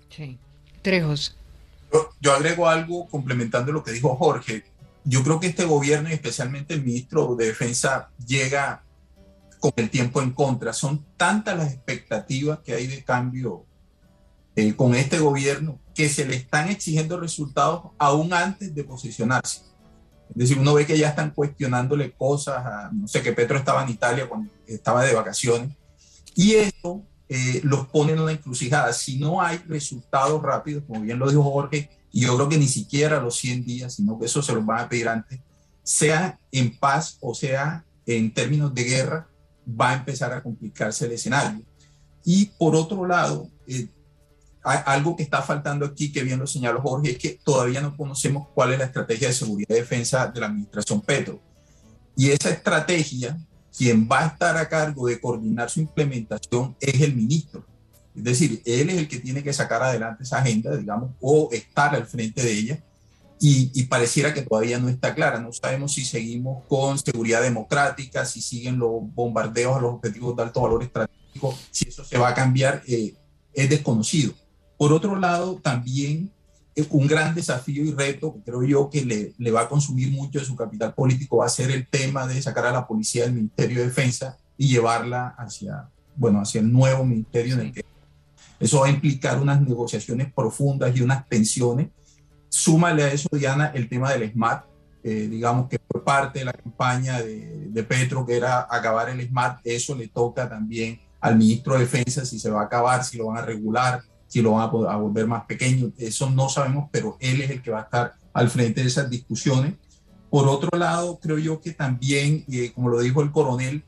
Sí. Trejos. Yo, agrego algo complementando lo que dijo Jorge. Yo creo que este gobierno y especialmente el ministro de Defensa llega con el tiempo en contra. Son tantas las expectativas que hay de cambio eh, con este gobierno que se le están exigiendo resultados aún antes de posicionarse. Es decir, uno ve que ya están cuestionándole cosas, a, no sé, que Petro estaba en Italia cuando estaba de vacaciones y eso eh, los pone en una encrucijada. Si no hay resultados rápidos, como bien lo dijo Jorge, y yo creo que ni siquiera los 100 días, sino que eso se los van a pedir antes, sea en paz o sea en términos de guerra, va a empezar a complicarse el escenario. Y por otro lado, eh, algo que está faltando aquí, que bien lo señaló Jorge, es que todavía no conocemos cuál es la estrategia de seguridad y defensa de la administración Petro. Y esa estrategia quien va a estar a cargo de coordinar su implementación es el ministro. Es decir, él es el que tiene que sacar adelante esa agenda, digamos, o estar al frente de ella. Y, pareciera que todavía no está clara. No sabemos si seguimos con seguridad democrática, si siguen los bombardeos a los objetivos de alto valor estratégico, si eso se va a cambiar, eh, es desconocido. Por otro lado, también un gran desafío y reto, creo yo, que le, le, va a consumir mucho de su capital político, va a ser el tema de sacar a la policía del Ministerio de Defensa y llevarla hacia, bueno, hacia el nuevo ministerio en el que eso va a implicar unas negociaciones profundas y unas tensiones. Súmale a eso, Diana, el tema del SMART, eh, digamos que por parte de la campaña de, de Petro, que era acabar el SMART, eso le toca también al ministro de Defensa si se va a acabar, si lo van a regular, si lo van a, volver más pequeño, eso no sabemos, pero él es el que va a estar al frente de esas discusiones. Por otro lado, creo yo que también, eh, como lo dijo el coronel,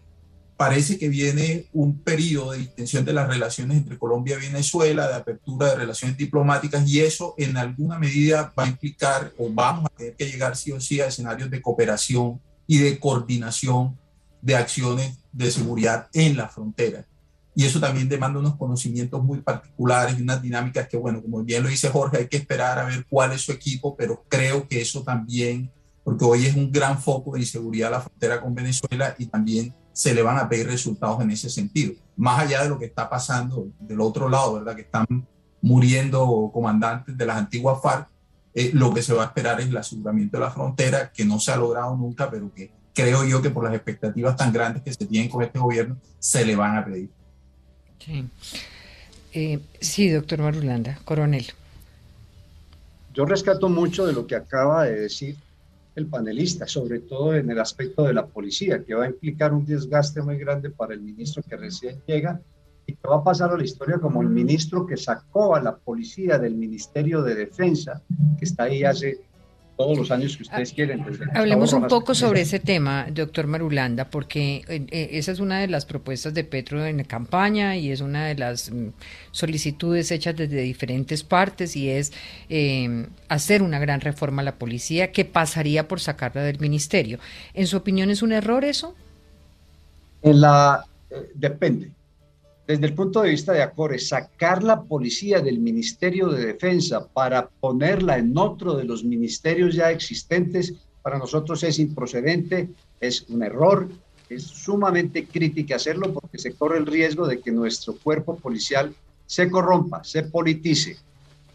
parece que viene un periodo de extensión de las relaciones entre Colombia y Venezuela, de apertura de relaciones diplomáticas, y eso en alguna medida va a implicar o vamos a tener que llegar sí o sí a escenarios de cooperación y de coordinación de acciones de seguridad en la frontera y eso también demanda unos conocimientos muy particulares y unas dinámicas que, bueno, como bien lo dice Jorge, hay que esperar a ver cuál es su equipo, pero creo que eso también, porque hoy es un gran foco de inseguridad la frontera con Venezuela y también se le van a pedir resultados en ese sentido, más allá de lo que está pasando del otro lado, ¿verdad? Que están muriendo comandantes de las antiguas FARC, eh, lo que se va a esperar es el aseguramiento de la frontera, que no se ha logrado nunca, pero que creo yo que por las expectativas tan grandes que se tienen con este gobierno, se le van a pedir. Sí, eh, sí doctor Marulanda, coronel. Yo rescato mucho de lo que acaba de decir el panelista, sobre todo en el aspecto de la policía, que va a implicar un desgaste muy grande para el ministro que recién llega y que va a pasar a la historia como el ministro que sacó a la policía del Ministerio de Defensa, que está ahí hace todos los años que ustedes quieren. Hablemos un poco sobre ese tema, doctor Marulanda, porque eh, eh, esa es una de las propuestas de Petro en la campaña y es una de las mm, solicitudes hechas desde diferentes partes y es em, hacer una gran reforma a la policía que pasaría por sacarla del ministerio. ¿En su opinión es un error eso? En la eh, depende. Desde el punto de vista de Acores, sacar la policía del Ministerio de Defensa para ponerla en otro de los ministerios ya existentes, para nosotros es improcedente, es un error, es sumamente crítico hacerlo porque se corre el riesgo de que nuestro cuerpo policial se corrompa, se politice,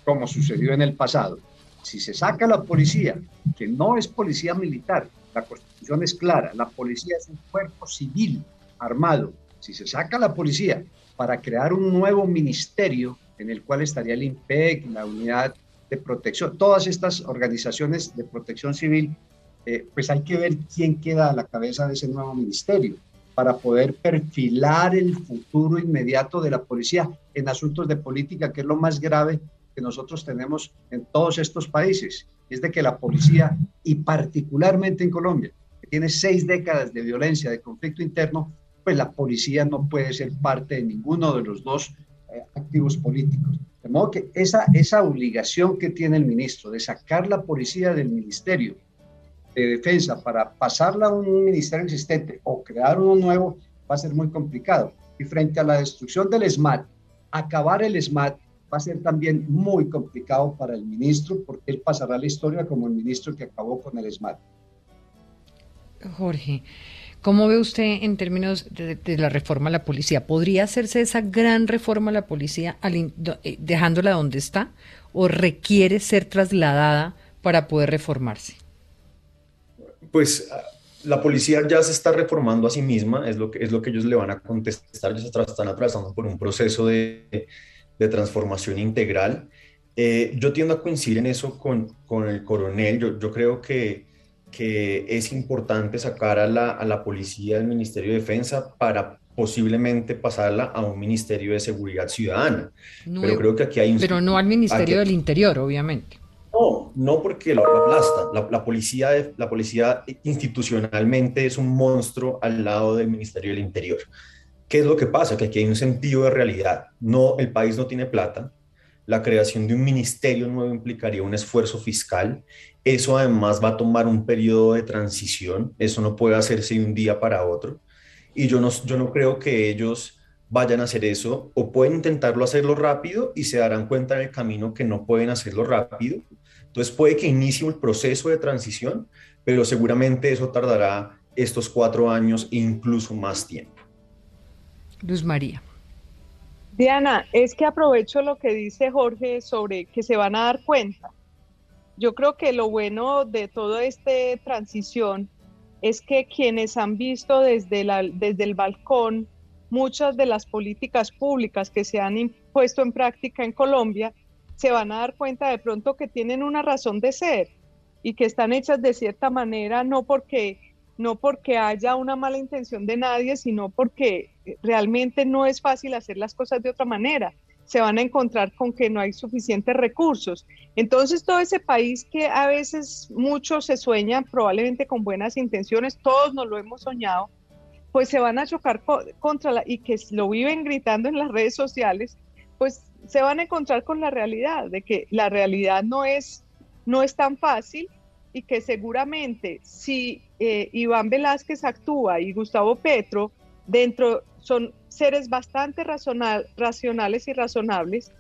como sucedió en el pasado. Si se saca la policía, que no es policía militar, la constitución es clara, la policía es un cuerpo civil armado. Si se saca la policía para crear un nuevo ministerio en el cual estaría el INPEC, la unidad de protección, todas estas organizaciones de protección civil, eh, pues hay que ver quién queda a la cabeza de ese nuevo ministerio para poder perfilar el futuro inmediato de la policía en asuntos de política, que es lo más grave que nosotros tenemos en todos estos países, es de que la policía, y particularmente en Colombia, que tiene seis décadas de violencia, de conflicto interno, pues la policía no puede ser parte de ninguno de los dos eh, activos políticos. De modo que esa, esa obligación que tiene el ministro de sacar la policía del Ministerio de Defensa para pasarla a un ministerio existente o crear uno nuevo va a ser muy complicado. Y frente a la destrucción del SMAT, acabar el SMAT va a ser también muy complicado para el ministro porque él pasará la historia como el ministro que acabó con el SMAT. Jorge, ¿Cómo ve usted en términos de, la reforma a la policía? ¿Podría hacerse esa gran reforma a la policía eh, dejándola donde está o requiere ser trasladada para poder reformarse? Pues ah, la policía ya se está reformando a sí misma, es lo que, es lo que ellos le van a contestar, ellos están atravesando por un proceso de, transformación integral. Eh, yo tiendo a coincidir en eso con, con el coronel, yo, yo creo que que es importante sacar a la, a la policía del Ministerio de Defensa para posiblemente pasarla a un Ministerio de Seguridad Ciudadana. pero creo que aquí hay un... Pero no al Ministerio del Interior, obviamente. No, no porque lo, aplasta. La, la, policía, la policía institucionalmente es un monstruo al lado del Ministerio del Interior. ¿Qué es lo que pasa? Que aquí hay un sentido de realidad. No, el país no tiene plata, la creación de un ministerio nuevo implicaría un esfuerzo fiscal. Eso además va a tomar un periodo de transición. Eso no puede hacerse de un día para otro. Y yo no, yo no creo que ellos vayan a hacer eso o pueden intentarlo hacerlo rápido y se darán cuenta en el camino que no pueden hacerlo rápido. Entonces puede que inicie un proceso de transición, pero seguramente eso tardará estos cuatro años e incluso más tiempo. Luz María. Diana, es que aprovecho lo que dice Jorge sobre que se van a dar cuenta. Yo creo que lo bueno de toda esta transición es que quienes han visto desde, la, desde el balcón muchas de las políticas públicas que se han impuesto en práctica en Colombia, se van a dar cuenta de pronto que tienen una razón de ser y que están hechas de cierta manera, no porque no porque haya una mala intención de nadie, sino porque realmente no es fácil hacer las cosas de otra manera. Se van a encontrar con que no hay suficientes recursos. Entonces, todo ese país que a veces muchos se sueñan probablemente con buenas intenciones, todos nos lo hemos soñado, pues se van a chocar contra la, y que lo viven gritando en las redes sociales, pues se van a encontrar con la realidad de que la realidad no es no es tan fácil y que seguramente si eh, Iván Velázquez actúa y Gustavo Petro dentro son seres bastante racionales y razonables,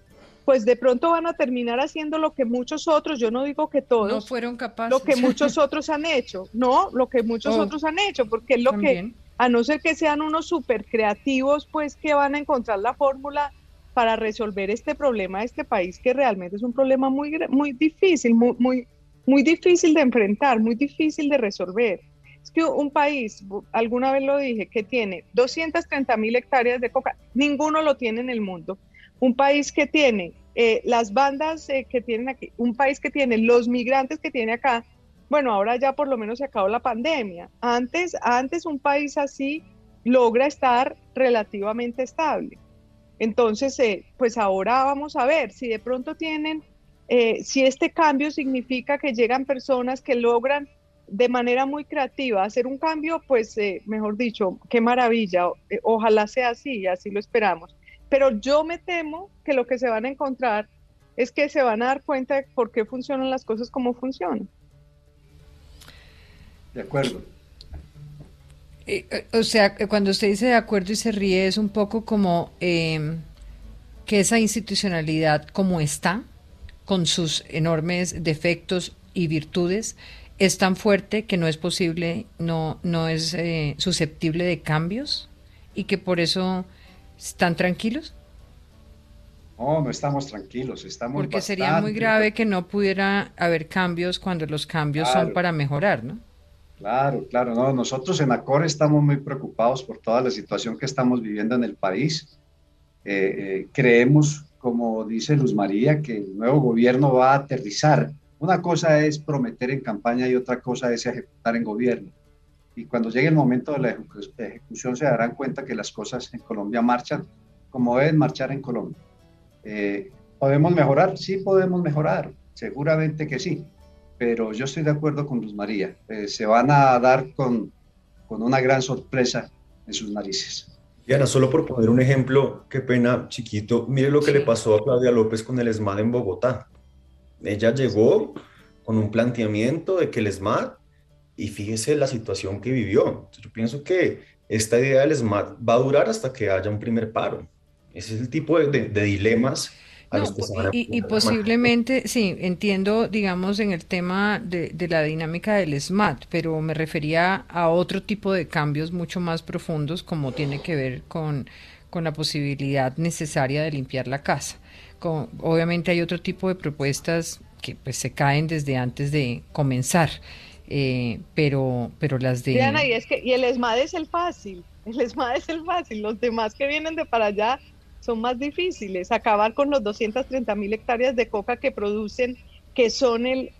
pues de pronto van a terminar haciendo lo que muchos otros, yo no digo que todos, no fueron capaces. Lo que muchos otros han hecho, no, lo que muchos oh. otros han hecho, porque es lo que, a no ser que sean unos súper creativos, pues que van a encontrar la fórmula para resolver este problema de este país, que realmente es un problema muy, muy difícil, muy, muy, muy difícil de enfrentar, muy difícil de resolver. Es que un país, alguna vez lo dije, que tiene 230 mil hectáreas de coca, ninguno lo tiene en el mundo. Un país que tiene eh, las bandas eh, que tienen aquí, un país que tiene los migrantes que tiene acá, bueno, ahora ya por lo menos se acabó la pandemia. Antes, antes un país así logra estar relativamente estable. Entonces, eh, pues ahora vamos a ver si de pronto tienen eh, si este cambio significa que llegan personas que logran de manera muy creativa hacer un cambio, pues eh, mejor dicho, qué maravilla, eh, ojalá sea así, así lo esperamos. Pero yo me temo que lo que se van a encontrar es que se van a dar cuenta de por qué funcionan las cosas como funcionan. De acuerdo. o sea, cuando usted dice de acuerdo y se ríe, es un poco como que esa institucionalidad como está, con sus enormes defectos y virtudes, es tan fuerte que no es posible, no, no es eh, susceptible de cambios y que por eso están tranquilos? No, no estamos tranquilos, estamos Porque sería muy grave que no pudiera haber cambios cuando los cambios son para mejorar, ¿no? Claro, claro, no, nosotros en ACOR estamos muy preocupados por toda la situación que estamos viviendo en el país. Eh, eh, creemos, como dice Luz María, que el nuevo gobierno va a aterrizar una cosa es prometer en campaña y otra cosa es ejecutar en gobierno. Y cuando llegue el momento de la ejecución se darán cuenta que las cosas en Colombia marchan como deben marchar en Colombia. Eh, ¿Podemos mejorar? Sí, podemos mejorar, seguramente que sí, pero yo estoy de acuerdo con Luz María. Eh, se van a dar con, con una gran sorpresa en sus narices. Diana, solo por poner un ejemplo, qué pena, chiquito, mire lo que le pasó a Claudia López con el ESMAD en Bogotá. Ella llegó con un planteamiento de que el SMAT, y fíjese la situación que vivió. Yo pienso que esta idea del SMAT va a durar hasta que haya un primer paro. Ese es el tipo de, dilemas a los y, y, posiblemente, sí, entiendo, digamos, en el tema de, de, la dinámica del SMAT, pero me refería a otro tipo de cambios mucho más profundos, como tiene que ver con, con la posibilidad necesaria de limpiar la casa. Obviamente hay otro tipo de propuestas que pues se caen desde antes de comenzar, eh, pero, pero las de... Diana, y es que y el ESMAD es el fácil, el ESMAD es el fácil, los demás que vienen de para allá son más difíciles, acabar con los 230 mil hectáreas de coca que producen, que son el,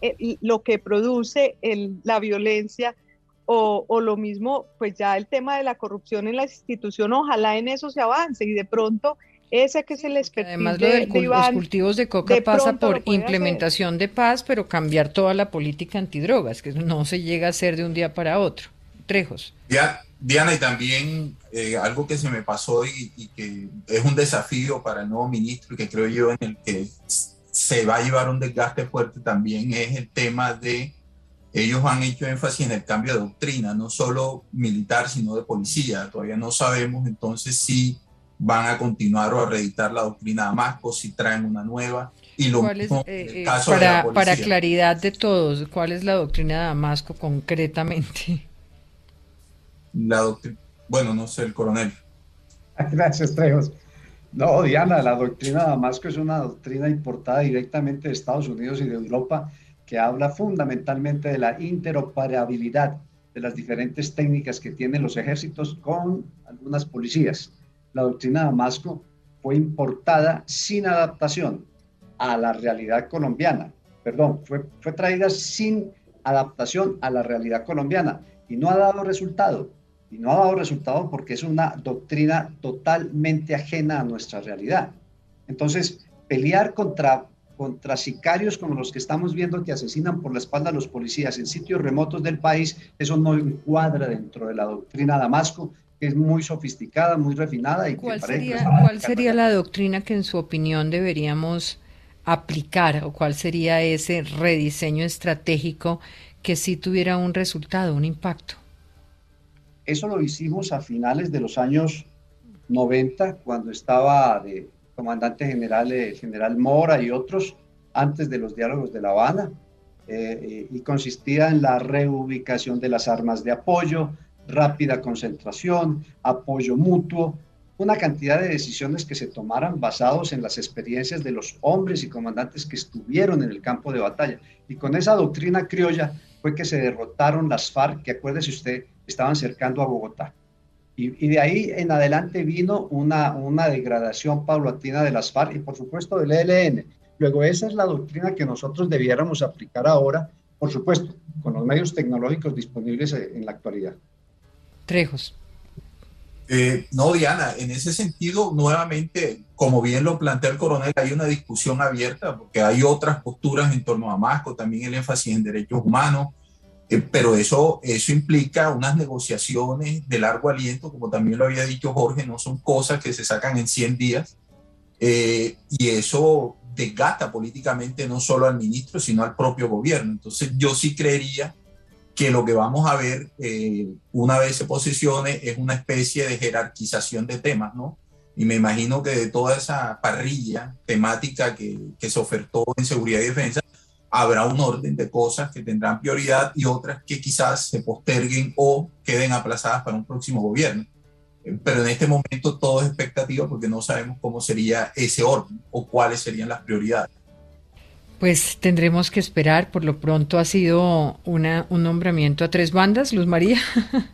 lo que produce el, la violencia o, o, lo mismo, pues ya el tema de la corrupción en la institución, ojalá en eso se avance y de pronto ese que es el Además, lo de, los cultivos de coca pasa por implementación de paz, pero cambiar toda la política antidrogas, que no se llega a hacer de un día para otro. Trejos. Diana, y también eh, algo que se me pasó y, que es un desafío para el nuevo ministro y que creo yo en el que se va a llevar un desgaste fuerte también es el tema de, ellos han hecho énfasis en el cambio de doctrina, no solo militar, sino de policía. Todavía no sabemos entonces si van a continuar o a reeditar la doctrina Damasco, si traen una nueva. Y lo mismo eh, caso para, para claridad de todos, ¿cuál es la doctrina de Damasco concretamente? La doctrina, bueno, no sé, el coronel. Gracias, Trejos. No, Diana, la doctrina de Damasco es una doctrina importada directamente de Estados Unidos y de Europa que habla fundamentalmente de la interoperabilidad de las diferentes técnicas que tienen los ejércitos con algunas policías la doctrina de Damasco fue importada sin adaptación a la realidad colombiana. Perdón, fue, fue traída sin adaptación a la realidad colombiana y no ha dado resultado. Y no ha dado resultado porque es una doctrina totalmente ajena a nuestra realidad. Entonces, pelear contra, contra sicarios como los que estamos viendo que asesinan por la espalda a los policías en sitios remotos del país, eso no encuadra dentro de la doctrina Damasco es muy sofisticada, muy refinada. Y ¿Cuál, sería, ¿cuál sería la doctrina que en su opinión deberíamos aplicar o cuál sería ese rediseño estratégico que sí tuviera un resultado, un impacto? Eso lo hicimos a finales de los años 90, cuando estaba de comandante general el general Mora y otros, antes de los diálogos de La Habana, eh, eh, y consistía en la reubicación de las armas de apoyo, rápida concentración, apoyo mutuo, una cantidad de decisiones que se tomaran basados en las experiencias de los hombres y comandantes que estuvieron en el campo de batalla. Y con esa doctrina criolla fue que se derrotaron las FARC, que acuérdese usted, estaban cercando a Bogotá. Y, de ahí en adelante vino una, una degradación paulatina de las FARC y por supuesto del ELN. Luego esa es la doctrina que nosotros debiéramos aplicar ahora, por supuesto, con los medios tecnológicos disponibles en la actualidad. Trejos. Eh, no, Diana, en ese sentido, nuevamente, como bien lo plantea el coronel, hay una discusión abierta porque hay otras posturas en torno a Damasco, también el énfasis en derechos humanos, eh, pero eso, eso implica unas negociaciones de largo aliento, como también lo había dicho Jorge, no son cosas que se sacan en 100 días, eh, y eso desgasta políticamente no solo al ministro, sino al propio gobierno. Entonces yo sí creería que lo que vamos a ver eh, una vez se posicione es una especie de jerarquización de temas, ¿no? Y me imagino que de toda esa parrilla temática que, que se ofertó en seguridad y defensa, habrá un orden de cosas que tendrán prioridad y otras que quizás se posterguen o queden aplazadas para un próximo gobierno. Eh, pero en este momento todo es expectativa porque no sabemos cómo sería ese orden o cuáles serían las prioridades. Pues tendremos que esperar. Por lo pronto ha sido una, un nombramiento a tres bandas, Luz María.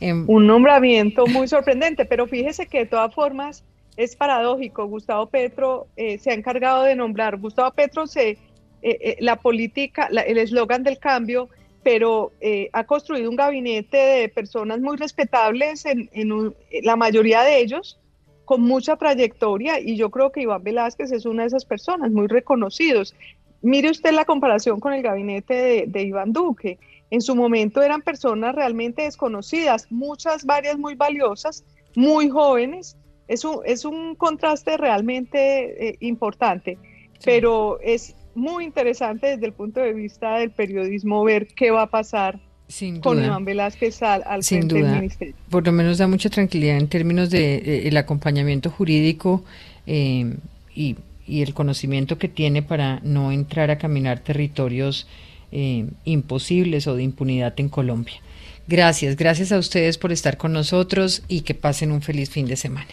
Em, un nombramiento muy sorprendente, pero fíjese que de todas formas es paradójico. Gustavo Petro eh, se ha encargado de nombrar. Gustavo Petro se, eh, eh, la política, el eslogan del cambio, pero ha construido un gabinete de personas muy respetables, en, en la mayoría de ellos, con mucha trayectoria y yo creo que Iván Velázquez es una de esas personas muy reconocidos. Mire usted la comparación con el gabinete de, Iván Duque. En su momento eran personas realmente desconocidas, muchas, varias muy valiosas, muy jóvenes. Es un, es un contraste realmente eh, importante, pero es muy interesante desde el punto de vista del periodismo ver qué va a pasar con Iván Velázquez al, frente del ministerio. Por lo menos da mucha tranquilidad en términos de el acompañamiento jurídico eh, y, el conocimiento que tiene para no entrar a caminar territorios eh, imposibles o de impunidad en Colombia. Gracias, gracias a ustedes por estar con nosotros y que pasen un feliz fin de semana.